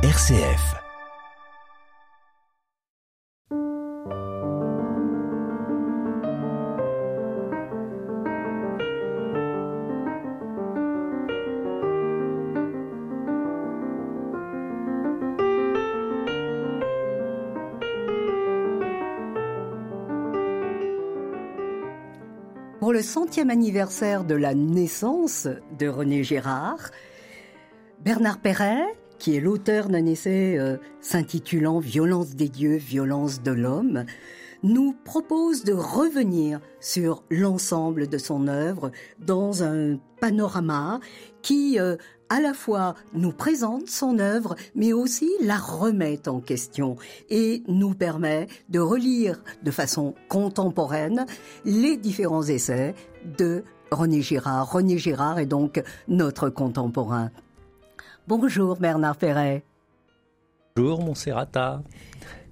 RCF. Pour le centième anniversaire de la naissance de René Girard, Bernard Perret, qui est l'auteur d'un essai euh, s'intitulant Violence des dieux, violence de l'homme, nous propose de revenir sur l'ensemble de son œuvre dans un panorama qui euh, à la fois nous présente son œuvre, mais aussi la remet en question et nous permet de relire de façon contemporaine les différents essais de René Girard. René Girard est donc notre contemporain. Bonjour Bernard Perret. Bonjour Monserrata.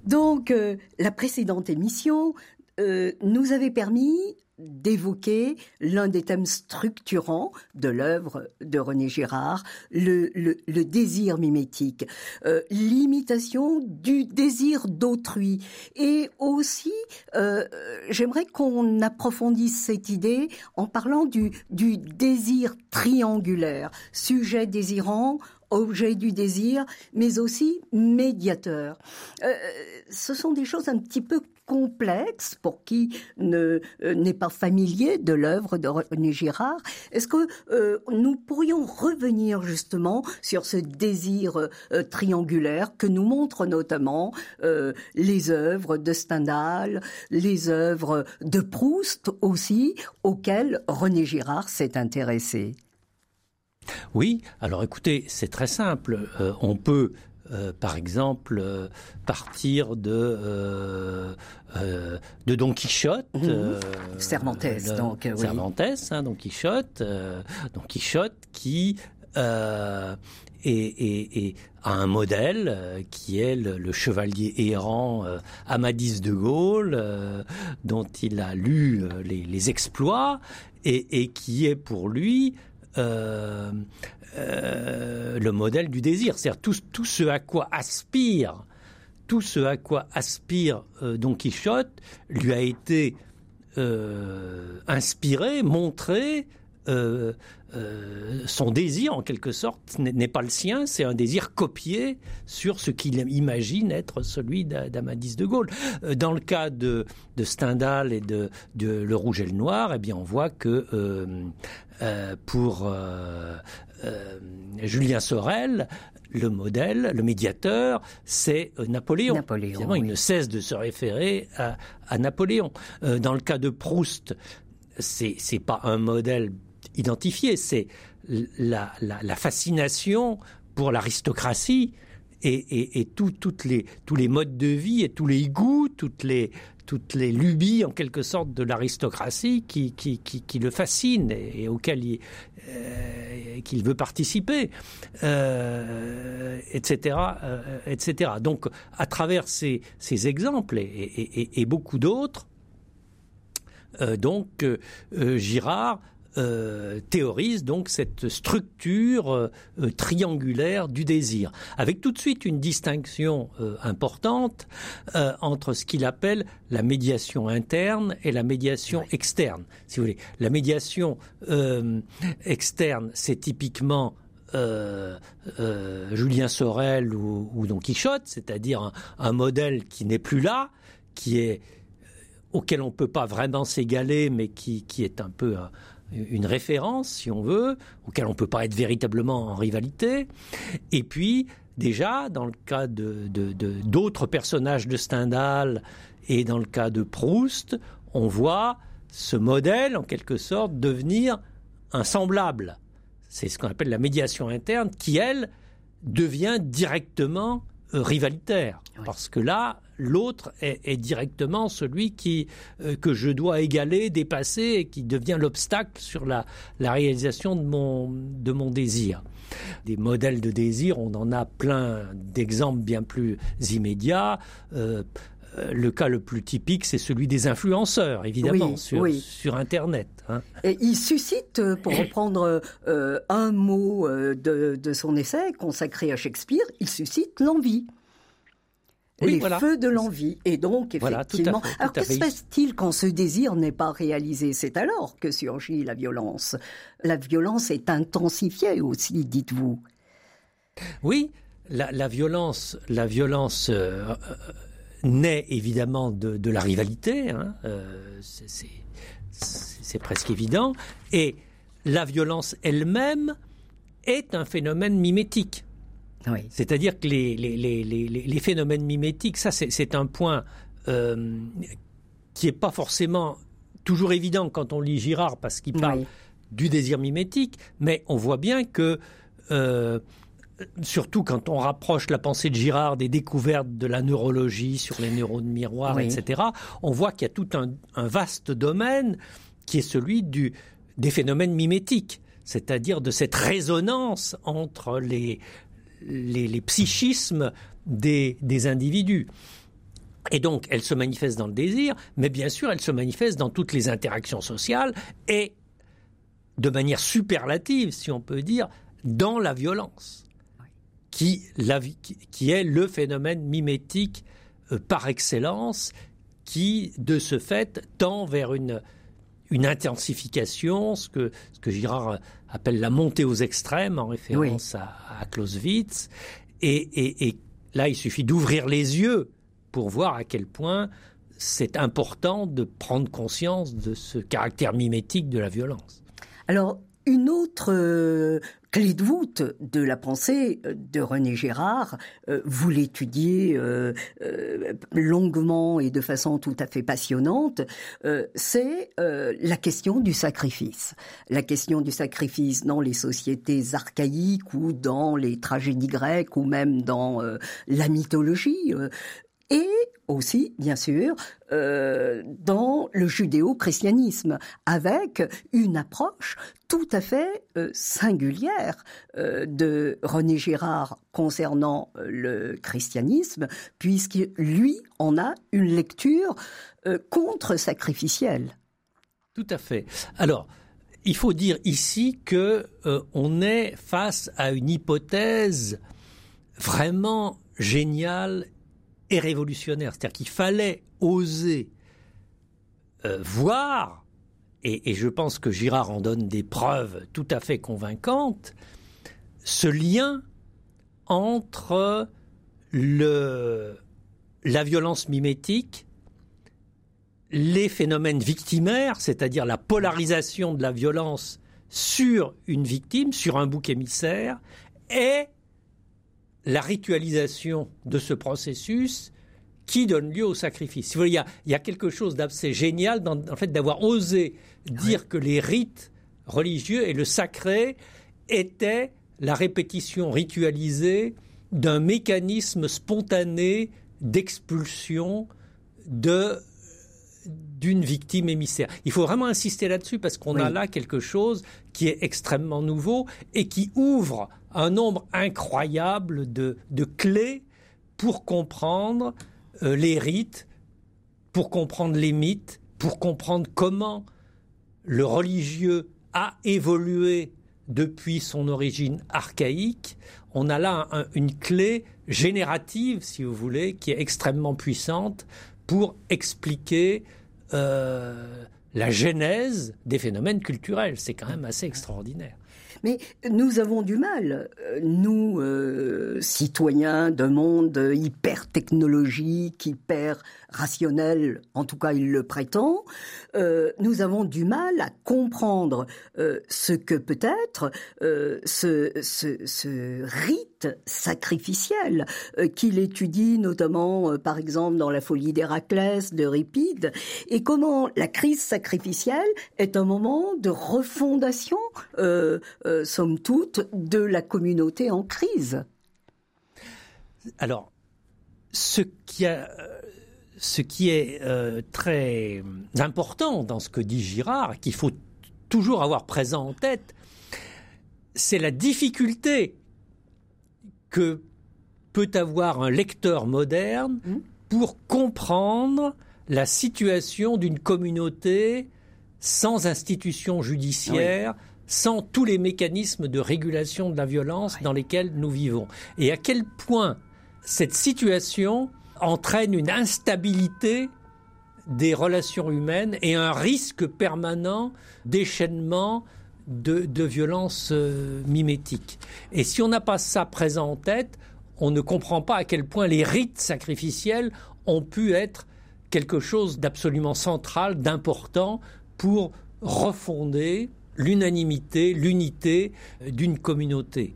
Donc, euh, la précédente émission euh, nous avait permis d'évoquer l'un des thèmes structurants de l'œuvre de René Girard, le, le, le désir mimétique, euh, l'imitation du désir d'autrui. Et aussi, euh, j'aimerais qu'on approfondisse cette idée en parlant du, du désir triangulaire, sujet désirant, objet du désir, mais aussi médiateur. Euh, ce sont des choses un petit peu complexes pour qui ne euh, n'est pas familier de l'œuvre de René Girard. Est-ce que euh, nous pourrions revenir justement sur ce désir triangulaire que nous montrent notamment les œuvres de Stendhal, les œuvres de Proust aussi, auxquelles René Girard s'est intéressé? Oui, alors écoutez, c'est très simple. Euh, on peut euh, par exemple, euh, partir de euh, de Don Quichotte, mmh. Cervantes, le- donc oui. Cervantes, hein, Don Quichotte, Don Quichotte qui est, est- est- a un modèle qui est le, le chevalier errant Amadis de Gaulle, dont il a lu les, les exploits et, et qui est pour lui euh, euh, le modèle du désir, c'est-à-dire tout, ce à quoi aspire, tout ce à quoi aspire euh, Don Quichotte lui a été inspiré, montré. Euh, euh, son désir, en quelque sorte, n'est pas le sien, c'est un désir copié sur ce qu'il imagine être celui d'A- d'Amadis de Gaulle. Euh, Dans le cas de, de Stendhal et de, de Le Rouge et le Noir, eh bien, on voit que euh, pour Julien Sorel, le modèle, le médiateur, c'est Napoléon. Il ne cesse de se référer à, à Napoléon. Dans le cas de Proust, c'est pas un modèle identifié, c'est la, fascination pour l'aristocratie et, tous les modes de vie et tous les goûts, toutes les, lubies en quelque sorte de l'aristocratie qui, le fascinent et, et auxquelles il, euh, qu'il veut participer, euh, etc., euh, etc. Donc, à travers ces, exemples et, et, beaucoup d'autres, euh, donc euh, euh, Girard euh, théorise donc cette structure euh, euh, triangulaire du désir, avec tout de suite une distinction euh, importante entre ce qu'il appelle la médiation interne et la médiation externe. Si vous voulez, la médiation externe, c'est typiquement euh, euh, Julien Sorel ou, ou Don Quichotte, c'est-à-dire un, un modèle qui n'est plus là, qui est auquel on peut pas vraiment s'égaler, mais qui, qui est un peu un- une référence, si on veut, auquel on peut pas être véritablement en rivalité. Et puis, déjà, dans le cas de d'autres personnages de Stendhal et dans le cas de Proust, on voit ce modèle, en quelque sorte, devenir un semblable. C'est ce qu'on appelle la médiation interne, qui, elle, devient directement rivalitaire. Oui. Parce que là, l'autre est, est directement celui qui euh, que je dois égaler, dépasser et qui devient l'obstacle sur la, la réalisation de mon, de mon désir. Des modèles de désir, on en a plein d'exemples bien plus immédiats. Euh, euh, le cas le plus typique, c'est celui des influenceurs, évidemment, sur, Internet. Hein. Et il suscite, euh, pour reprendre euh, un mot de, son essai consacré à Shakespeare, il suscite l'envie. les feux de l'envie. Et donc, effectivement. alors, que se passe-t-il quand ce désir n'est pas réalisé? C'est alors que surgit la violence. La violence est intensifiée aussi, dites-vous. Oui, la, violence, la violence naît évidemment de, la rivalité, hein, euh, c'est presque évident, et la violence elle-même est un phénomène mimétique. C'est-à-dire que les, phénomènes mimétiques, ça c'est un point euh, qui n'est pas forcément toujours évident quand on lit Girard parce qu'il parle du désir mimétique, mais on voit bien que euh, surtout quand on rapproche la pensée de Girard des découvertes de la neurologie sur les neurones miroirs, etc., on voit qu'il y a tout un, vaste domaine qui est celui du, des phénomènes mimétiques, c'est-à-dire de cette résonance entre les, les, psychismes des, des individus. Et donc, elle se manifeste dans le désir, mais bien sûr, elle se manifeste dans toutes les interactions sociales et, de manière superlative, si on peut dire, dans la violence qui, qui est le phénomène mimétique euh, par excellence, qui, de ce fait, tend vers une, une intensification, ce que, ce que Girard appelle la montée aux extrêmes, en référence à, à, Clausewitz. Et, et, là, il suffit d'ouvrir les yeux pour voir à quel point c'est important de prendre conscience de ce caractère mimétique de la violence. Alors, une autre euh, clé de voûte de la pensée euh, de René Girard, euh, vous l'étudiez longuement et de façon tout à fait passionnante, c'est la question du sacrifice. La question du sacrifice dans les sociétés archaïques ou dans les tragédies grecques ou même dans la mythologie et aussi, bien sûr, euh, dans le judéo-christianisme, avec une approche tout à fait euh, singulière euh, de René Girard concernant le christianisme, puisque lui en a une lecture contre-sacrificielle. Tout à fait. Alors, il faut dire ici que on est face à une hypothèse vraiment géniale et révolutionnaire. C'est-à-dire qu'il fallait oser euh, voir, et, je pense que Girard en donne des preuves tout à fait convaincantes, ce lien entre la violence mimétique, les phénomènes victimaires, c'est-à-dire la polarisation de la violence sur une victime, sur un bouc émissaire, et la ritualisation de ce processus qui donne lieu au sacrifice. Il y a, il y a quelque chose d'assez génial dans fait d'avoir osé dire que les rites religieux et le sacré étaient la répétition ritualisée d'un mécanisme spontané d'expulsion de d'une victime émissaire. Il faut vraiment insister là-dessus parce qu'on a là quelque chose qui est extrêmement nouveau et qui ouvre un nombre incroyable de, clés pour comprendre euh, les rites, pour comprendre les mythes, pour comprendre comment le religieux a évolué depuis son origine archaïque. On a là une clé générative, si vous voulez, qui est extrêmement puissante pour expliquer euh, la genèse des phénomènes culturels. C'est quand même assez extraordinaire. Mais nous avons du mal, euh, nous, euh, citoyens d'un monde hyper technologique, hyper rationnel, en tout cas il le prétend, nous avons du mal à comprendre ce que peut-être ce, ce, ce, rite sacrificiel qu'il étudie notamment par exemple dans la folie d'Héraclès, de Ripide, et comment la crise sacrificielle est un moment de refondation euh, somme toute, de la communauté en crise. Alors, ce qui, ce qui est euh, très important dans ce que dit Girard, qu'il faut toujours avoir présent en tête, c'est la difficulté que peut avoir un lecteur moderne mmh. pour comprendre la situation d'une communauté sans institution judiciaire, sans tous les mécanismes de régulation de la violence dans lesquels nous vivons. Et à quel point cette situation entraîne une instabilité des relations humaines et un risque permanent déchaînement de, de violences euh, mimétiques. Et si on n'a pas ça présent en tête, on ne comprend pas à quel point les rites sacrificiels ont pu être quelque chose d'absolument central, d'important pour refonder l'unanimité, l'unité d'une communauté.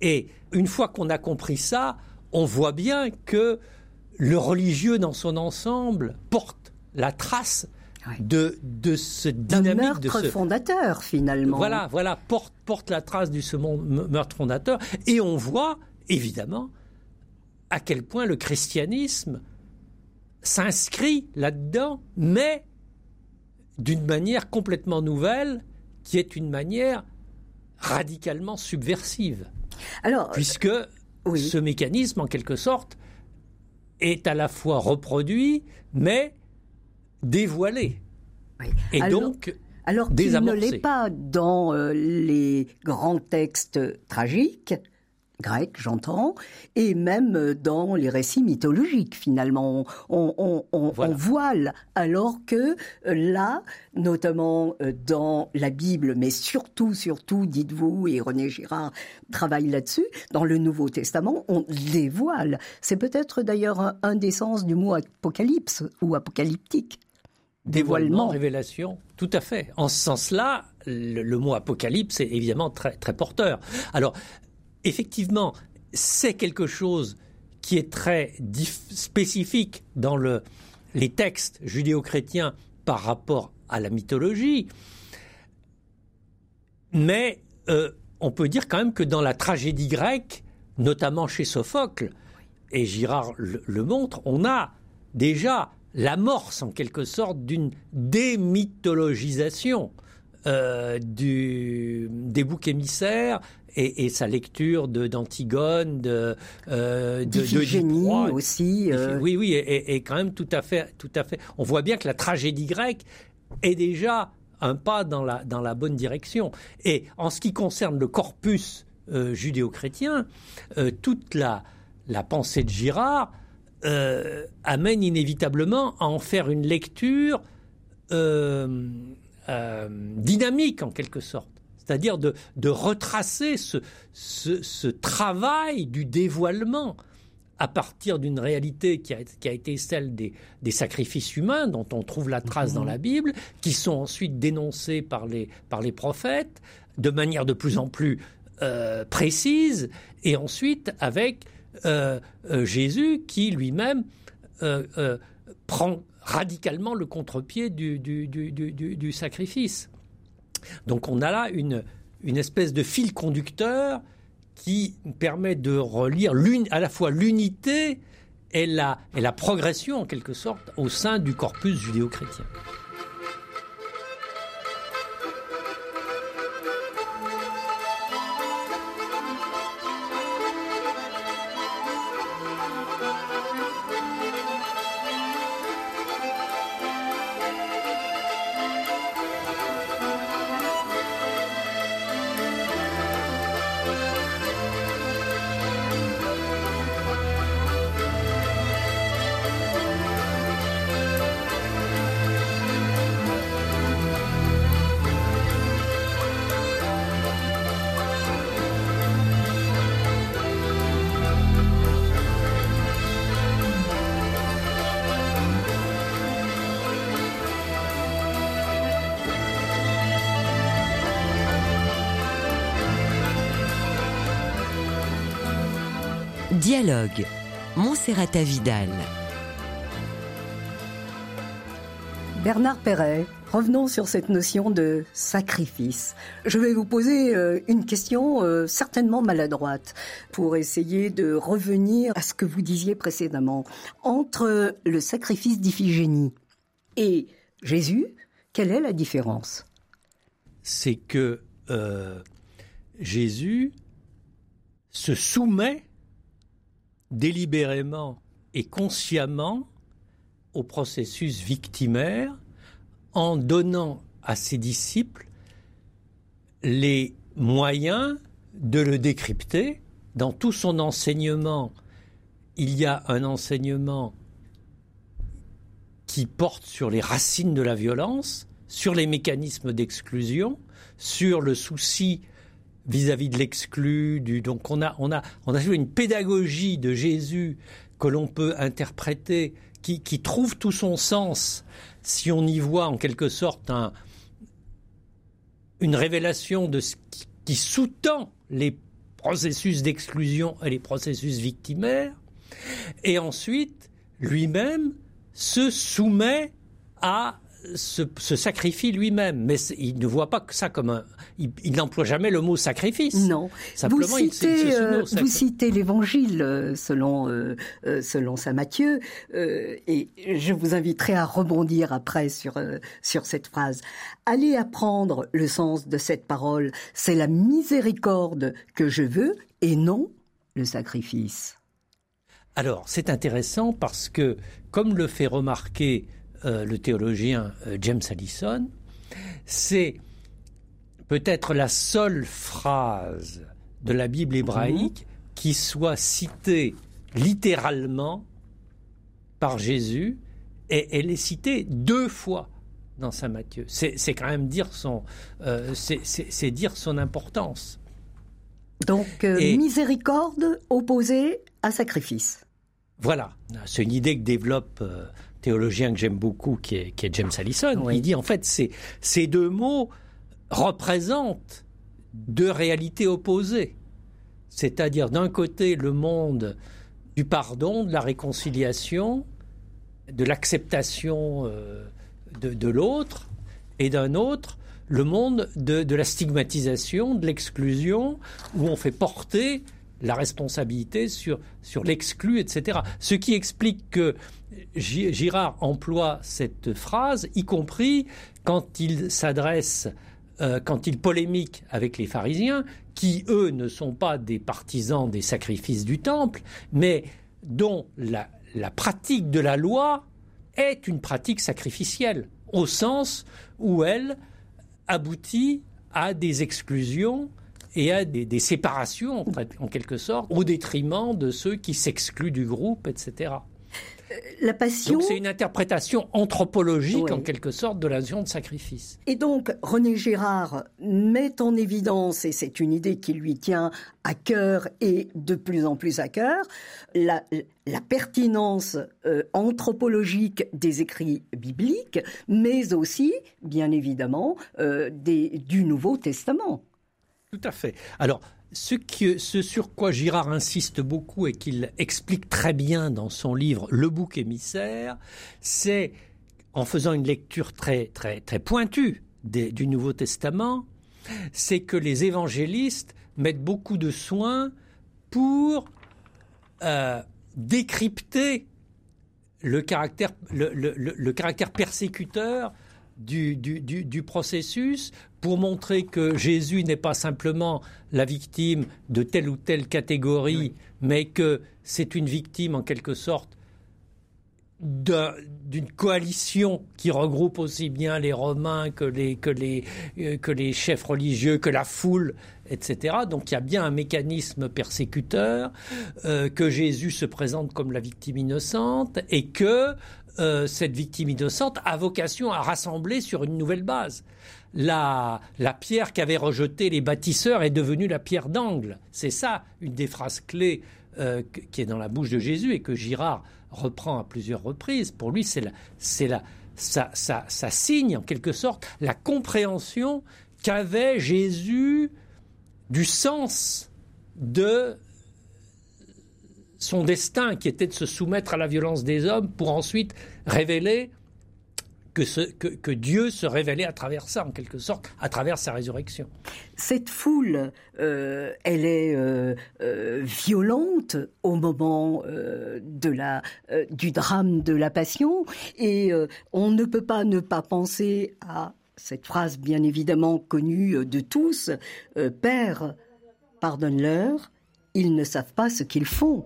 Et une fois qu'on a compris ça, on voit bien que le religieux dans son ensemble porte la trace de, de ce dynamique meurtre de ce fondateur finalement. Voilà, voilà, porte, porte la trace du ce meurtre fondateur. Et on voit évidemment à quel point le christianisme s'inscrit là-dedans, mais d'une manière complètement nouvelle, qui est une manière radicalement subversive. Alors, puisque ce mécanisme, en quelque sorte, est à la fois reproduit, mais dévoilé. Et donc, alors qu'il ne l'est pas dans euh, les grands textes tragiques, grec, j'entends, et même dans les récits mythologiques, finalement. On, voile, alors que euh, là, notamment euh, dans la Bible, mais surtout, surtout, dites-vous, et René Girard travaille là-dessus, dans le Nouveau Testament, on dévoile. C'est peut-être d'ailleurs un, des sens du mot apocalypse ou apocalyptique. Dévoilement, révélation, tout à fait. En ce sens-là, le, mot apocalypse est évidemment très, très porteur. Alors, effectivement, c'est quelque chose qui est très spécifique dans les textes judéo-chrétiens par rapport à la mythologie. Mais euh, on peut dire quand même que dans la tragédie grecque, notamment chez Sophocle, et Girard le montre, on a déjà l'amorce en quelque sorte d'une démythologisation euh, du, des boucs émissaires et, sa lecture de d'Antigone, de euh, de, aussi. Euh. Oui, oui, et, quand même tout à fait, tout à fait. On voit bien que la tragédie grecque est déjà un pas dans la dans la bonne direction. Et en ce qui concerne le corpus judéo-chrétien, toute la la pensée de Girard amène inévitablement à en faire une lecture euh, dynamique en quelque sorte. C'est-à-dire de, retracer ce, travail du dévoilement à partir d'une réalité qui a, été celle des, sacrifices humains dont on trouve la trace dans la mhm. Bible, qui sont ensuite dénoncés par les, par les prophètes de manière de plus en plus euh, précise, et ensuite avec euh, Jésus qui lui-même prend radicalement le contre-pied du, sacrifice. Donc on a là une, une espèce de fil conducteur qui permet de relire à la fois l'unité et la, et la progression en quelque sorte au sein du corpus judéo-chrétien. Dialogue. Montserrat Vidal. Bernard Perret, revenons sur cette notion de sacrifice. Je vais vous poser euh, une question euh, certainement maladroite pour essayer de revenir à ce que vous disiez précédemment. Entre le sacrifice d'Iphigénie et Jésus, quelle est la différence? C'est que euh, Jésus se soumet délibérément et consciemment au processus victimaire en donnant à ses disciples les moyens de le décrypter. Dans tout son enseignement, il y a un enseignement qui porte sur les racines de la violence, sur les mécanismes d'exclusion, sur le souci vis-à-vis de l'exclu. donc on a, on, a, on a une pédagogie de Jésus que l'on peut interpréter, qui, qui, trouve tout son sens si on y voit en quelque sorte un, une révélation de ce qui, sous-tend les processus d'exclusion et les processus victimaires, et ensuite lui-même se soumet à se, sacrifie lui-même, mais il ne voit pas que ça comme un. Il, n'emploie jamais le mot sacrifice. Non. Simplement, vous citez, euh, vous citez l'Évangile euh, selon euh, selon saint Matthieu, et je vous inviterai à rebondir après sur sur cette phrase. Allez apprendre le sens de cette parole. C'est la miséricorde que je veux, et non le sacrifice. Alors, c'est intéressant parce que, comme le fait remarquer euh, le théologien euh, James Allison, c'est peut-être la seule phrase de la Bible hébraïque mhm. qui soit citée littéralement par Jésus, et elle est citée deux fois dans Saint Matthieu. C'est quand même dire son, euh, c'est dire son importance. Donc miséricorde opposée à sacrifice. Voilà, c'est une idée que développe théologien que j'aime beaucoup, qui est, James Allison, il dit en fait ces, ces deux mots représentent deux réalités opposées. C'est-à-dire d'un côté le monde du pardon, de la réconciliation, de l'acceptation euh, de, l'autre, et d'un autre le monde de, de la stigmatisation, de l'exclusion, où on fait porter la responsabilité sur, sur l'exclu, etc. Ce qui explique que Girard emploie cette phrase, y compris quand il s'adresse, euh, quand il polémique avec les pharisiens, qui, eux, ne sont pas des partisans des sacrifices du temple, mais dont la, pratique de la loi est une pratique sacrificielle, au sens où elle aboutit à des exclusions et à des séparations, en quelque sorte, au détriment de ceux qui s'excluent du groupe, etc. Euh, la passion. Donc c'est une interprétation anthropologique en quelque sorte de la notion de sacrifice. Et donc René Girard met en évidence, et c'est une idée qui lui tient à cœur et de plus en plus à cœur, la, la pertinence euh, anthropologique des écrits bibliques, mais aussi, bien évidemment, euh, des, du Nouveau Testament. Tout à fait. Alors, ce, sur quoi Girard insiste beaucoup et qu'il explique très bien dans son livre Le bouc émissaire, c'est en faisant une lecture très pointue du Nouveau Testament, c'est que les évangélistes mettent beaucoup de soins pour euh, décrypter le caractère persécuteur du, du, processus pour montrer que Jésus n'est pas simplement la victime de telle ou telle catégorie, mais que c'est une victime en quelque sorte d'une coalition qui regroupe aussi bien les Romains que les, que, les, euh, que les chefs religieux, que la foule, etc. Donc il y a bien un mécanisme persécuteur, euh, que Jésus se présente comme la victime innocente et que euh, cette victime innocente a vocation à rassembler sur une nouvelle base. La, la pierre qu'avaient rejetée les bâtisseurs est devenue la pierre d'angle. C'est ça une des phrases clés euh, qui est dans la bouche de Jésus et que Girard reprend à plusieurs reprises. Pour lui, c'est la, c'est la, ça, ça, ça signe en quelque sorte la compréhension qu'avait Jésus du sens de son destin qui était de se soumettre à la violence des hommes pour ensuite révéler que, ce, que, Dieu se révélait à travers ça, en quelque sorte, à travers sa résurrection. Cette foule, euh, elle est euh, euh, violente au moment de la, du drame de la Passion, et on ne peut pas ne pas penser à cette phrase bien évidemment connue de tous, Père, pardonne-leur, ils ne savent pas ce qu'ils font.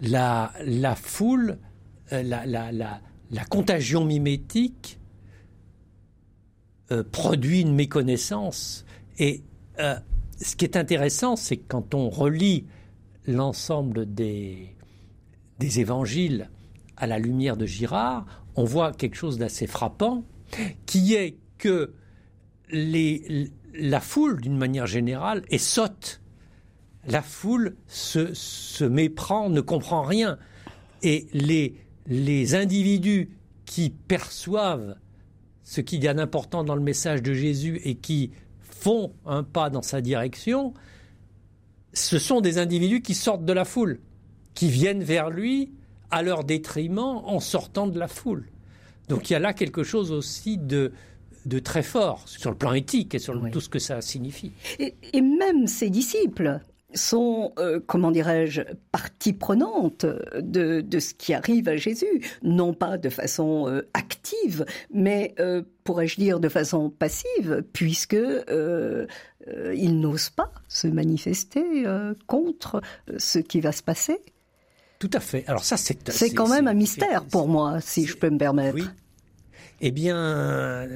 la, la foule, la, la, la, la contagion mimétique euh, produit une méconnaissance. Et euh, ce qui est intéressant, c'est que quand on relit l'ensemble des, évangiles à la lumière de Girard, on voit quelque chose d'assez frappant, qui est que la foule, d'une manière générale, est sotte. La foule se, se méprend, ne comprend rien. Et les, les individus qui perçoivent ce qu'il y a d'important dans le message de Jésus et qui font un pas dans sa direction, ce sont des individus qui sortent de la foule, qui viennent vers lui à leur détriment en sortant de la foule. Donc il y a là quelque chose aussi de, de très fort sur le plan éthique et sur le, tout ce que ça signifie. Et, et même ses disciples, sont, euh, comment dirais-je, partie prenante de, de, ce qui arrive à Jésus, non pas de façon euh, active, mais euh, pourrais-je dire de façon passive, puisque ils n'osent pas se manifester contre ce qui va se passer. Tout à fait. Alors ça, c'est c'est quand même un mystère pour moi, si je peux me permettre. Oui. Eh bien,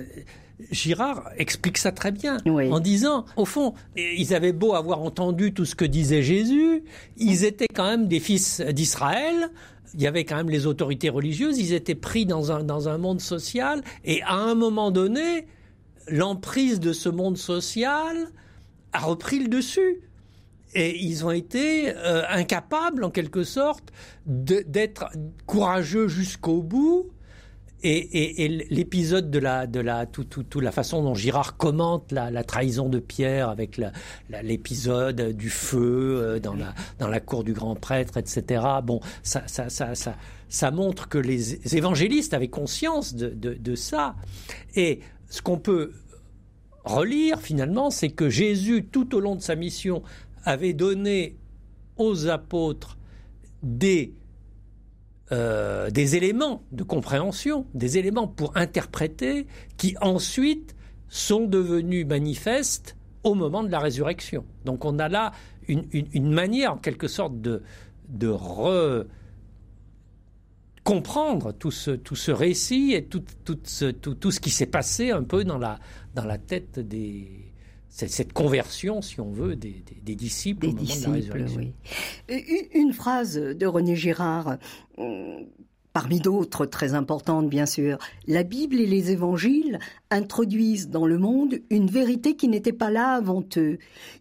Girard explique ça très bien en disant, au fond, ils avaient beau avoir entendu tout ce que disait Jésus, ils étaient quand même des fils d'Israël. Il y avait quand même les autorités religieuses, ils étaient pris dans un, dans un monde social, et à un moment donné, l'emprise de ce monde social a repris le dessus. Et ils ont été euh, incapables, en quelque sorte, d'être courageux jusqu'au bout, et, l'épisode de la, de la, tout, tout, tout, la façon dont Girard commente la, la trahison de Pierre avec l'épisode du feu euh, dans la, dans la cour du grand prêtre, etc. Bon, ça, ça, ça, ça, ça montre que les évangélistes avaient conscience de, de ça. Et ce qu'on peut relire finalement, c'est que Jésus, tout au long de sa mission, avait donné aux apôtres des euh, des éléments de compréhension, des éléments pour interpréter, qui ensuite sont devenus manifestes au moment de la résurrection. Donc on a là une, une, une manière en quelque sorte de, de re comprendre tout ce, tout ce récit et tout, tout, ce, tout, tout ce qui s'est passé un peu dans la, dans la tête des, cette conversion, si on veut, des, des, des disciples Des au moment disciples, de la résurrection. oui. Une une phrase de René Girard, euh, parmi d'autres très importantes bien sûr. La Bible et les évangiles introduisent dans le monde une vérité qui n'était pas là avant eux.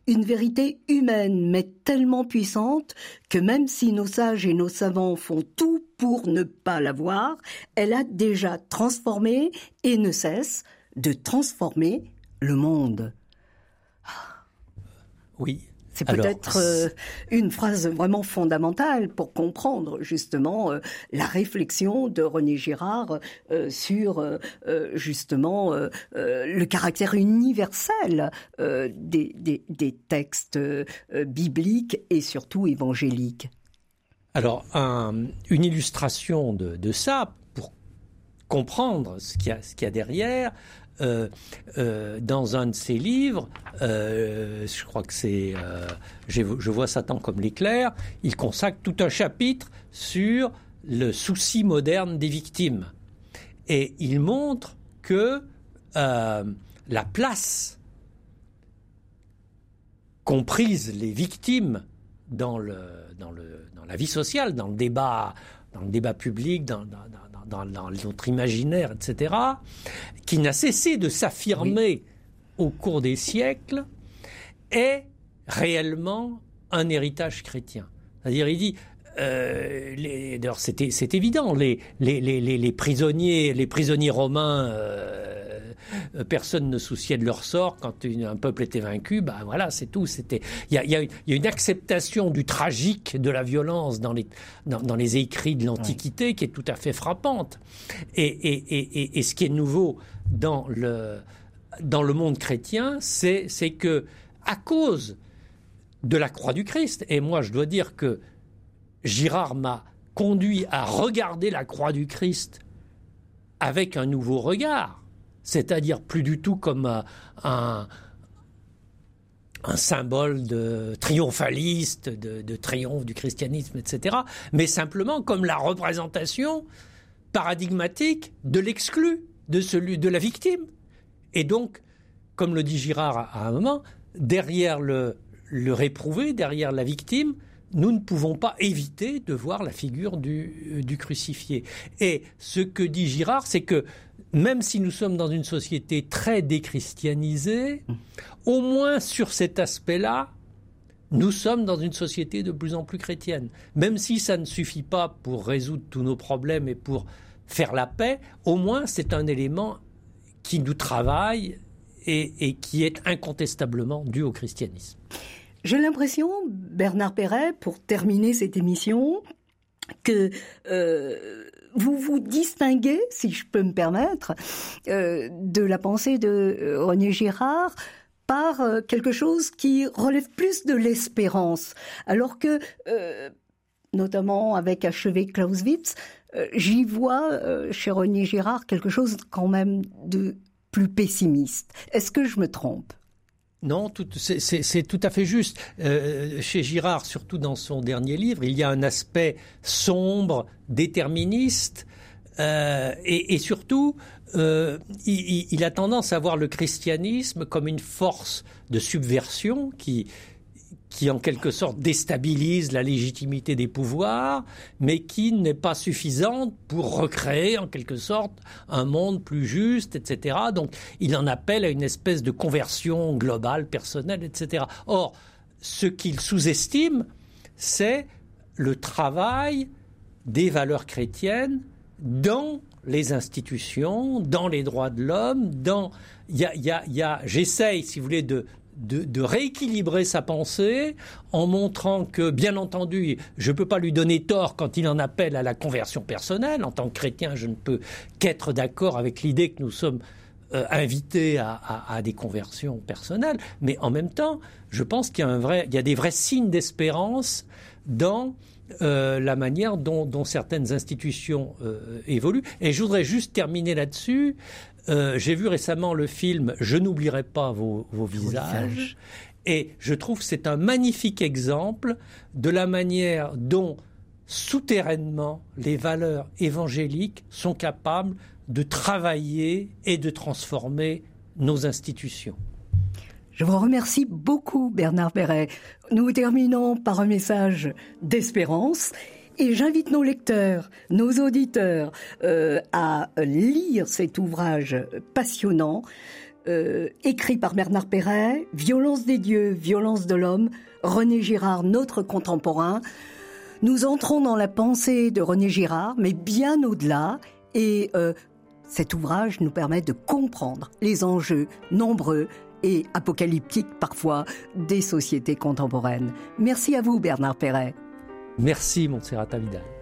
Une vérité humaine, mais tellement puissante que même si nos sages et nos savants font tout pour ne pas la voir, elle a déjà transformé et ne cesse de transformer le monde. Oui. C'est peut-être euh, une phrase vraiment fondamentale pour comprendre justement euh, la réflexion de René Girard euh, sur justement le caractère universel des, des, des textes bibliques et surtout évangéliques. Alors, un- une illustration de, de ça, pour comprendre ce qu'il y a, y derrière, dans un de ses livres, euh, je crois que c'est, euh, je vois Satan comme l'éclair, il consacre tout un chapitre sur le souci moderne des victimes. Et il montre que euh, la place qu'ont prise les victimes dans, le, dans, le, dans la vie sociale, dans le débat, dans le débat public, dans, dans, dans, dans, notre imaginaire, etc., qui n'a cessé de s'affirmer au cours des siècles, est réellement un héritage chrétien. C'est-à-dire, il dit, euh, d'ailleurs, c'est évident, les, les, les, prisonniers, les prisonniers romains, euh, personne ne souciait de leur sort quand une- un peuple était vaincu. Bah voilà, c'est tout. C'était, il y a, y, y une acceptation du tragique, de la violence dans les dans, dans les écrits de l'Antiquité qui est tout à fait frappante. Et, et, et, et, et ce qui est nouveau dans le dans le monde chrétien, c'est c'est que à cause de la croix du Christ, et moi je dois dire que Girard m'a conduit à regarder la croix du Christ avec un nouveau regard, c'est-à-dire plus du tout comme euh, un, symbole de triomphaliste, de, triomphe du christianisme, etc., mais simplement comme la représentation paradigmatique de l'exclu, de celui de la victime. Et donc, comme le dit Girard à un moment, derrière le, réprouvé, derrière la victime, nous ne pouvons pas éviter de voir la figure du, du crucifié. Et ce que dit Girard, c'est que même si nous sommes dans une société très déchristianisée, au moins sur cet aspect-là, nous sommes dans une société de plus en plus chrétienne. Même si ça ne suffit pas pour résoudre tous nos problèmes et pour faire la paix, au moins c'est un élément qui nous travaille et, qui est incontestablement dû au christianisme. J'ai l'impression, Bernard Perret, pour terminer cette émission, euh, vous vous distinguez, si je peux me permettre, euh, de la pensée de euh, René Girard par euh, quelque chose qui relève plus de l'espérance, alors que, notamment avec Achevé Clausewitz, j'y vois chez René Girard quelque chose quand même de plus pessimiste. Est-ce que je me trompe? Non, c'est tout à fait juste. Euh, chez Girard, surtout dans son dernier livre, il y a un aspect sombre, déterministe, euh, et, surtout, euh, il, a tendance à voir le christianisme comme une force de subversion qui, qui en quelque sorte déstabilise la légitimité des pouvoirs, mais qui n'est pas suffisante pour recréer en quelque sorte un monde plus juste, etc. Donc il en appelle à une espèce de conversion globale, personnelle, etc. Or, ce qu'il sous-estime, c'est le travail des valeurs chrétiennes dans les institutions, dans les droits de l'homme, dans... J'essaye, si vous voulez, de, de, rééquilibrer sa pensée en montrant que, bien entendu, je ne peux pas lui donner tort quand il en appelle à la conversion personnelle. En tant que chrétien, je ne peux qu'être d'accord avec l'idée que nous sommes euh, invités à, des conversions personnelles. Mais en même temps, je pense qu'il y a, un vrai, il y a des vrais signes d'espérance dans euh, la manière dont, certaines institutions euh, évoluent. Et je voudrais juste terminer là-dessus euh, j'ai vu récemment le film Je n'oublierai pas vos, visages. Et je trouve que c'est un magnifique exemple de la manière dont souterrainement les valeurs évangéliques sont capables de travailler et de transformer nos institutions. Je vous remercie beaucoup, Bernard Perret. Nous terminons par un message d'espérance et j'invite nos lecteurs, nos auditeurs euh, à lire cet ouvrage passionnant, euh, écrit par Bernard Perret, Violence des dieux, violence de l'homme, René Girard, notre contemporain. Nous entrons dans la pensée de René Girard, mais bien au-delà, et euh, cet ouvrage nous permet de comprendre les enjeux nombreux et apocalyptiques parfois des sociétés contemporaines. Merci à vous Bernard Perret. Merci, Montserrat Vidal.